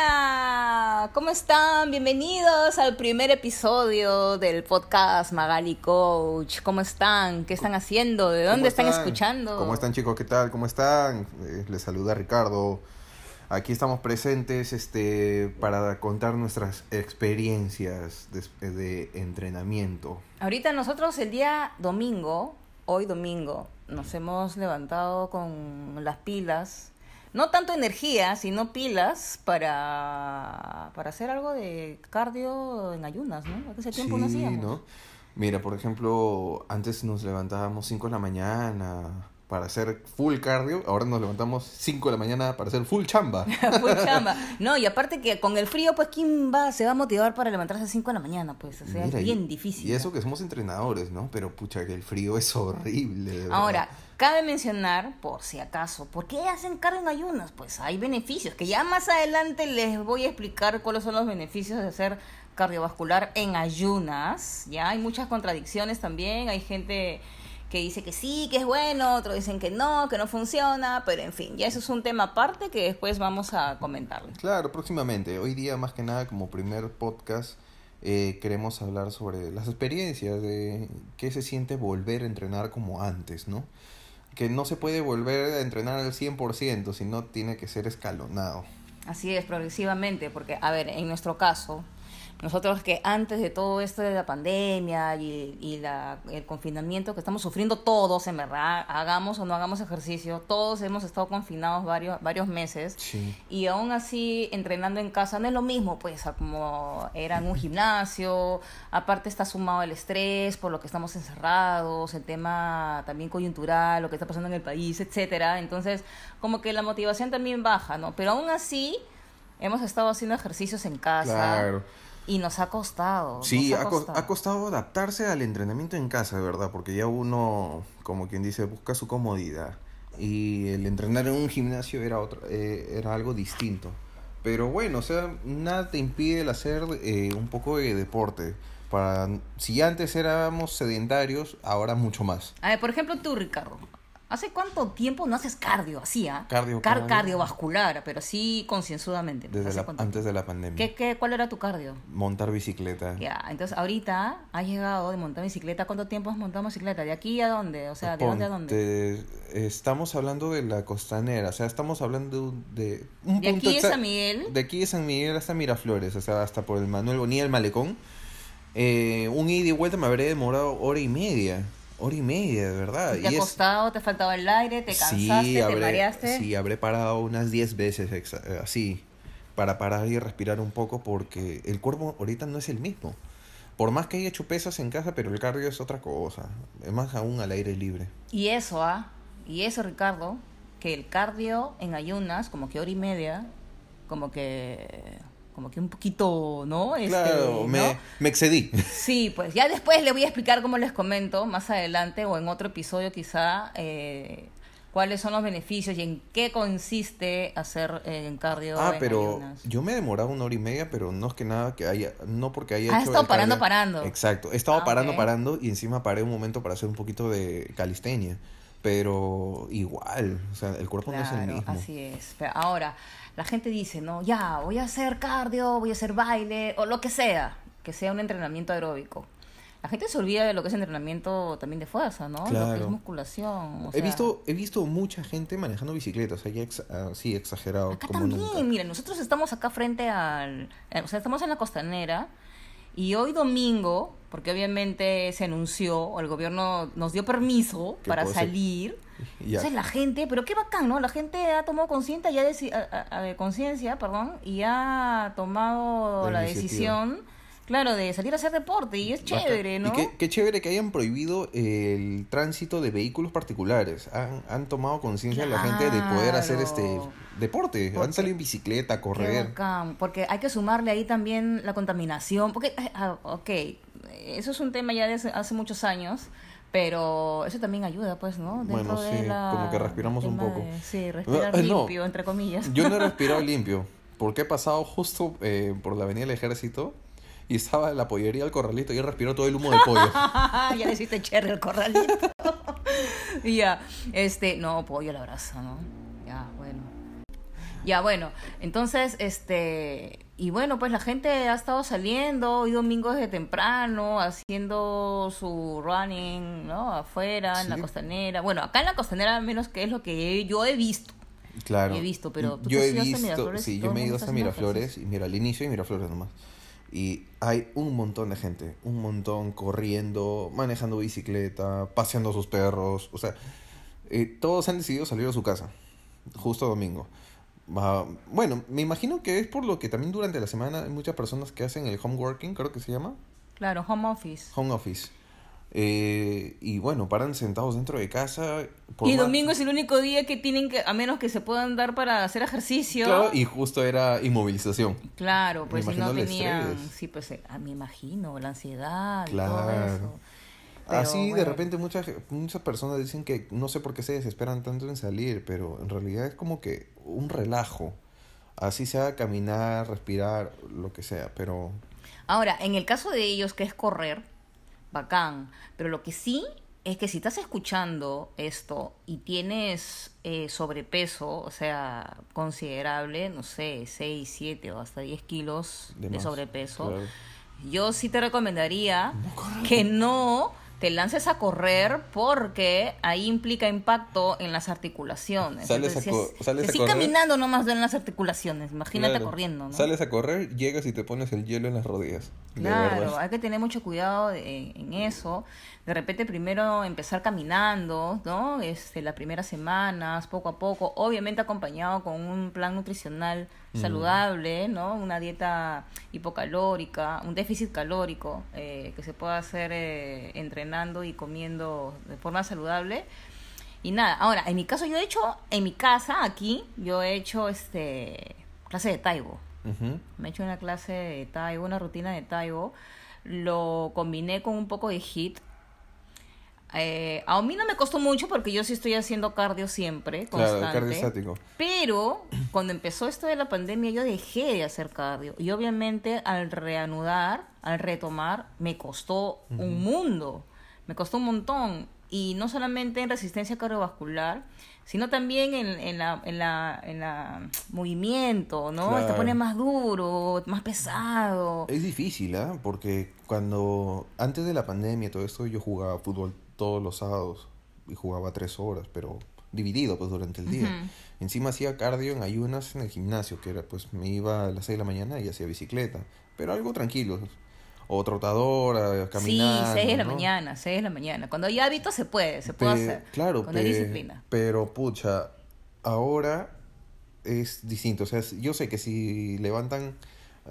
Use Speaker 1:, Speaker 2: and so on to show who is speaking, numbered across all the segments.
Speaker 1: Hola, ¿cómo están? Bienvenidos al primer episodio del podcast Magali Coach. ¿Cómo están? ¿Qué están haciendo? ¿De dónde están? escuchando?
Speaker 2: ¿Cómo están chicos? ¿Qué tal? ¿Cómo están? Eh, les saluda Ricardo. Aquí estamos presentes este, para contar nuestras experiencias de, de entrenamiento.
Speaker 1: Ahorita nosotros el día domingo, hoy domingo, nos hemos levantado con las pilas no tanto energía, sino pilas para, para hacer algo de cardio en ayunas, ¿no? Hace tiempo no hacíamos. ¿no?
Speaker 2: Mira, por ejemplo, antes nos levantábamos 5 de la mañana para hacer full cardio, ahora nos levantamos 5 de la mañana para hacer full chamba.
Speaker 1: full chamba. No, y aparte que con el frío, pues, ¿quién va, se va a motivar para levantarse a 5 de la mañana? Pues, o sea, es bien difícil.
Speaker 2: Y eso que somos entrenadores, ¿no? Pero, pucha, que el frío es horrible.
Speaker 1: Ahora, Cabe mencionar, por si acaso, ¿por qué hacen cardio en ayunas? Pues hay beneficios, que ya más adelante les voy a explicar cuáles son los beneficios de hacer cardiovascular en ayunas. Ya hay muchas contradicciones también, hay gente que dice que sí, que es bueno, otros dicen que no, que no funciona, pero en fin, ya eso es un tema aparte que después vamos a comentar.
Speaker 2: Claro, próximamente. Hoy día más que nada como primer podcast eh, queremos hablar sobre las experiencias de qué se siente volver a entrenar como antes, ¿no? Que no se puede volver a entrenar al 100%, sino tiene que ser escalonado.
Speaker 1: Así es, progresivamente, porque, a ver, en nuestro caso, nosotros que antes de todo esto de la pandemia y, y la, el confinamiento que estamos sufriendo todos, en verdad, hagamos o no hagamos ejercicio, todos hemos estado confinados varios, varios meses. Y aún así entrenando en casa no es lo mismo, pues, como era en un gimnasio, aparte está sumado el estrés por lo que estamos encerrados, el tema también coyuntural, lo que está pasando en el país, etcétera, entonces como que la motivación también baja, ¿no? Pero aún así hemos estado haciendo ejercicios en casa. Claro y nos ha costado.
Speaker 2: Sí, ha, costado. adaptarse al entrenamiento en casa, de verdad, porque ya uno, como quien dice, busca su comodidad. Y el entrenar en un gimnasio era, otro, eh, era algo distinto. Pero bueno, o sea, nada te impide el hacer eh, un poco de deporte. Para, si antes éramos sedentarios, ahora mucho más.
Speaker 1: A ver, por ejemplo, tú, Ricardo, ¿Hace cuánto tiempo no haces cardio así, ah?
Speaker 2: Cardio,
Speaker 1: cardiovascular, pero sí concienzudamente.
Speaker 2: Desde antes de la pandemia.
Speaker 1: ¿Qué, qué, cuál era tu cardio?
Speaker 2: Montar bicicleta.
Speaker 1: Ya, entonces ahorita has llegado de montar bicicleta. ¿Cuánto tiempo has montado bicicleta? ¿De aquí a dónde? O sea, ¿de dónde a dónde?
Speaker 2: Estamos hablando de la costanera, o sea, estamos hablando de
Speaker 1: un ¿De aquí de San Miguel?
Speaker 2: De aquí de San Miguel hasta Miraflores, o sea, hasta por el Manuel Bonilla, el Malecón. Eh, un ida y vuelta me habría demorado hora y media. Hora y media, de verdad.
Speaker 1: ¿Te ha costado? ¿Te faltaba el aire? ¿Te cansaste? ¿Te mareaste?
Speaker 2: Sí, habré parado unas 10 veces eh, así, para parar y respirar un poco, porque el cuerpo ahorita no es el mismo. Por más que haya hecho pesas en casa, pero el cardio es otra cosa. Es más aún al aire libre.
Speaker 1: Y eso, ¿ah? Y eso, Ricardo, que el cardio en ayunas, como que hora y media, como que como que un poquito, ¿no?
Speaker 2: Este, claro, me, me, excedí.
Speaker 1: Sí, pues ya después le voy a explicar, como les comento, más adelante o en otro episodio quizá, eh, cuáles son los beneficios y en qué consiste hacer eh, en cardio.
Speaker 2: Ah, pero yo me he demorado una hora y media, pero no es que nada que haya, no porque haya
Speaker 1: hecho. estado parando, parando.
Speaker 2: Exacto, he estado ah, parando, parando y encima paré un momento para hacer un poquito de calistenia. Pero igual, o sea, el cuerpo no es el mismo.
Speaker 1: Así es. Pero ahora, la gente dice, no, ya, voy a hacer cardio, voy a hacer baile, o lo que sea, que sea un entrenamiento aeróbico. La gente se olvida de lo que es entrenamiento también de fuerza, ¿no? Lo que es musculación.
Speaker 2: he, visto, he visto mucha gente manejando bicicletas, o así exagerado.
Speaker 1: Acá también, miren, nosotros estamos acá frente al... O sea, estamos en la costanera y hoy domingo, porque obviamente se anunció, el gobierno nos dio permiso para salir entonces la gente, pero qué bacán, ¿no? La gente ha tomado conciencia ya conciencia, perdón, y ha tomado la, decisión, claro, de salir a hacer deporte y es chévere, ¿no?
Speaker 2: Y qué, chévere que hayan prohibido el tránsito de vehículos particulares. Han, han tomado conciencia la gente de poder hacer este deporte, han salido en bicicleta, a correr.
Speaker 1: Porque hay que sumarle ahí también la contaminación, porque, eh, ah, ok, eso es un tema ya de hace muchos años pero eso también ayuda, pues, ¿no?
Speaker 2: bueno, sí, como que respiramos un poco.
Speaker 1: sí, respirar eh, limpio, entre comillas.
Speaker 2: Yo no he respirado limpio, porque he pasado justo eh, por la avenida del ejército y estaba en la pollería del corralito y he respirado todo el humo del pollo.
Speaker 1: ya le hiciste cherry al corralito. ya, este, no, pollo la brasa, ¿no? Ya, bueno. Ya, bueno, entonces, este, y bueno, pues la gente ha estado saliendo hoy domingo desde temprano, haciendo su running, ¿no? Afuera, en la costanera. Bueno, acá en la costanera, al menos que es lo que yo he visto.
Speaker 2: Claro.
Speaker 1: He visto, pero tú
Speaker 2: yo
Speaker 1: te
Speaker 2: he visto,
Speaker 1: Miraflores
Speaker 2: sí, yo me he ido hasta Miraflores y mira, al inicio y Miraflores nomás. Y hay un montón de gente, un montón corriendo, manejando bicicleta, paseando a sus perros, o sea, eh, todos han decidido salir a su casa, justo domingo. Bueno, me imagino que es por lo que también durante la semana hay muchas personas que hacen el home working, creo que se llama,
Speaker 1: Claro, home office.
Speaker 2: home office. Eh, y bueno, paran sentados dentro de casa. por
Speaker 1: Y
Speaker 2: más-
Speaker 1: domingo es el único día que tienen que, a menos que se puedan dar para hacer ejercicio.
Speaker 2: Claro, y justo era inmovilización.
Speaker 1: Claro, pues si no tenían, sí, pues eh, ah, me imagino, la ansiedad y todo
Speaker 2: Claro.
Speaker 1: eso. Pero,
Speaker 2: Así de repente muchas, muchas personas dicen que no sé por qué se desesperan tanto en salir, pero en realidad es como que un relajo. Así sea caminar, respirar, lo que sea, pero
Speaker 1: Ahora, en el caso de ellos, que es correr, bacán. Pero lo que sí es que si estás escuchando esto y tienes eh, sobrepeso, o sea, considerable, no sé, 6, 7 o hasta 10 kilos de,
Speaker 2: más,
Speaker 1: sobrepeso,
Speaker 2: claro.
Speaker 1: yo sí te recomendaría que no te lances a correr porque ahí implica impacto en las articulaciones.
Speaker 2: Sales
Speaker 1: Entonces,
Speaker 2: a
Speaker 1: si es-
Speaker 2: sales
Speaker 1: si
Speaker 2: a correr.
Speaker 1: caminando nomás duelen las articulaciones, imagínate
Speaker 2: Claro.
Speaker 1: corriendo, ¿no?
Speaker 2: Sales a correr, llegas y te pones el hielo en las rodillas.
Speaker 1: Claro, hay que tener mucho cuidado de- en eso. De repente primero empezar caminando, ¿no? Este, las primeras semanas, poco a poco, obviamente acompañado con un plan nutricional saludable, ¿no? Una dieta hipocalórica, un déficit calórico eh, que se pueda hacer eh, entrenando y comiendo de forma saludable. Y nada, ahora, en mi caso yo he hecho, en mi casa, aquí, yo he hecho este clase de taibo. Me he hecho una clase de Taibo, una rutina de Taibo. Lo combiné con un poco de HIT. Eh, a mí no me costó mucho porque yo sí estoy haciendo cardio siempre,
Speaker 2: Claro,
Speaker 1: constante.
Speaker 2: cardio estático.
Speaker 1: Pero cuando empezó esto de la pandemia yo dejé de hacer cardio. Y obviamente al reanudar, al retomar, me costó un mundo. Me costó un montón. Y no solamente en resistencia cardiovascular, sino también en, en la, en la, en la movimiento, ¿no? Te
Speaker 2: Claro.
Speaker 1: pone más duro, más pesado.
Speaker 2: Es difícil, ¿ah? Porque cuando antes de la pandemia todo esto yo jugaba fútbol todos los sábados y jugaba tres horas, pero dividido pues durante el día. Encima hacía cardio en ayunas en el gimnasio, que era pues me iba a las 6 de la mañana y hacía bicicleta, pero algo tranquilo. O trotadora, caminando.
Speaker 1: sí, 6 de la
Speaker 2: ¿no?
Speaker 1: mañana, 6 de la mañana. Cuando hay hábito se puede, se puede
Speaker 2: Pe-
Speaker 1: hacer.
Speaker 2: Claro,
Speaker 1: hay
Speaker 2: pe-
Speaker 1: disciplina.
Speaker 2: Pero pucha, ahora es distinto. O sea, yo sé que si levantan,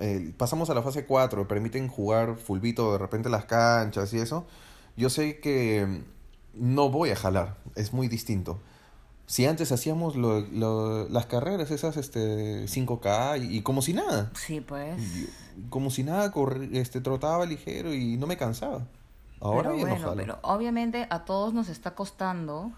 Speaker 2: eh, pasamos a la fase 4, permiten jugar fulbito de repente las canchas y eso, yo sé que mm, no voy a jalar, es muy distinto. Si antes hacíamos lo- lo- las carreras, esas este, 5K y, y como si nada,
Speaker 1: Sí, pues.
Speaker 2: y- como si nada, corri- este, trotaba ligero y no me cansaba. Ahora
Speaker 1: pero
Speaker 2: no
Speaker 1: bueno,
Speaker 2: jalo.
Speaker 1: pero obviamente a todos nos está costando,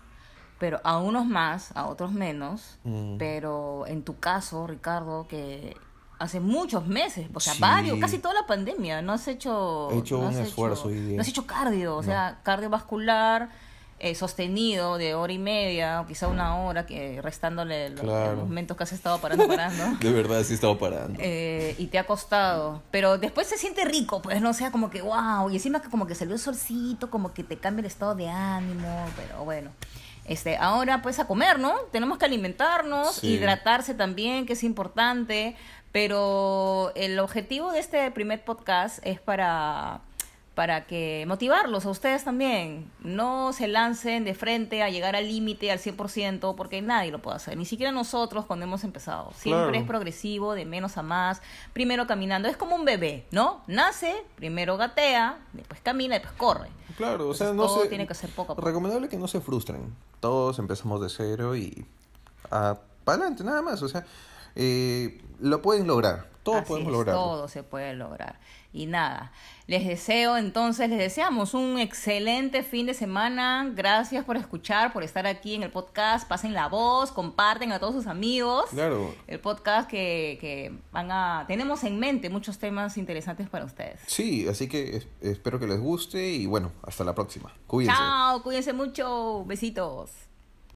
Speaker 1: pero a unos más, a otros menos.
Speaker 2: Mm.
Speaker 1: Pero en tu caso, Ricardo, que hace muchos meses, o sea,
Speaker 2: Sí.
Speaker 1: varios, casi toda la pandemia, no has hecho...
Speaker 2: He hecho
Speaker 1: no
Speaker 2: un esfuerzo día.
Speaker 1: No has hecho cardio, o sea, cardiovascular. eh, sostenido de hora y media o quizá una hora que restándole los,
Speaker 2: Claro.
Speaker 1: los momentos que has estado parando parando
Speaker 2: De verdad, sí estaba parando.
Speaker 1: eh, y te ha costado. Pero después se siente rico, pues, no o sea, como que wow. Y encima que como que salió el solcito, como que te cambia el estado de ánimo. Pero bueno. Este, ahora pues a comer, ¿no? Tenemos que alimentarnos,
Speaker 2: Sí.
Speaker 1: hidratarse también, que es importante. Pero el objetivo de este primer podcast es para para que motivarlos a ustedes también. No se lancen de frente a llegar al límite al 100% porque nadie lo puede hacer, ni siquiera nosotros cuando hemos empezado. Siempre
Speaker 2: Claro.
Speaker 1: es progresivo, de menos a más, primero caminando. Es como un bebé, ¿no? Nace, primero gatea, después camina, después corre.
Speaker 2: Claro, o sea, no
Speaker 1: todo
Speaker 2: se...
Speaker 1: tiene que ser poco a poco.
Speaker 2: Recomendable que no se frustren. Todos empezamos de cero y... para adelante, nada más. O sea, eh, lo pueden lograr. Todos
Speaker 1: Así
Speaker 2: podemos
Speaker 1: es,
Speaker 2: lograrlo.
Speaker 1: Todo se puede lograr. Y nada, les deseo entonces, les deseamos un excelente fin de semana. Gracias por escuchar, por estar aquí en el podcast. Pasen la voz, comparten a todos sus amigos.
Speaker 2: Claro.
Speaker 1: El podcast que, que van a... Tenemos en mente muchos temas interesantes para ustedes.
Speaker 2: Sí, así que es- espero que les guste y bueno, hasta la próxima. Cuídense.
Speaker 1: Chao, cuídense mucho. Besitos.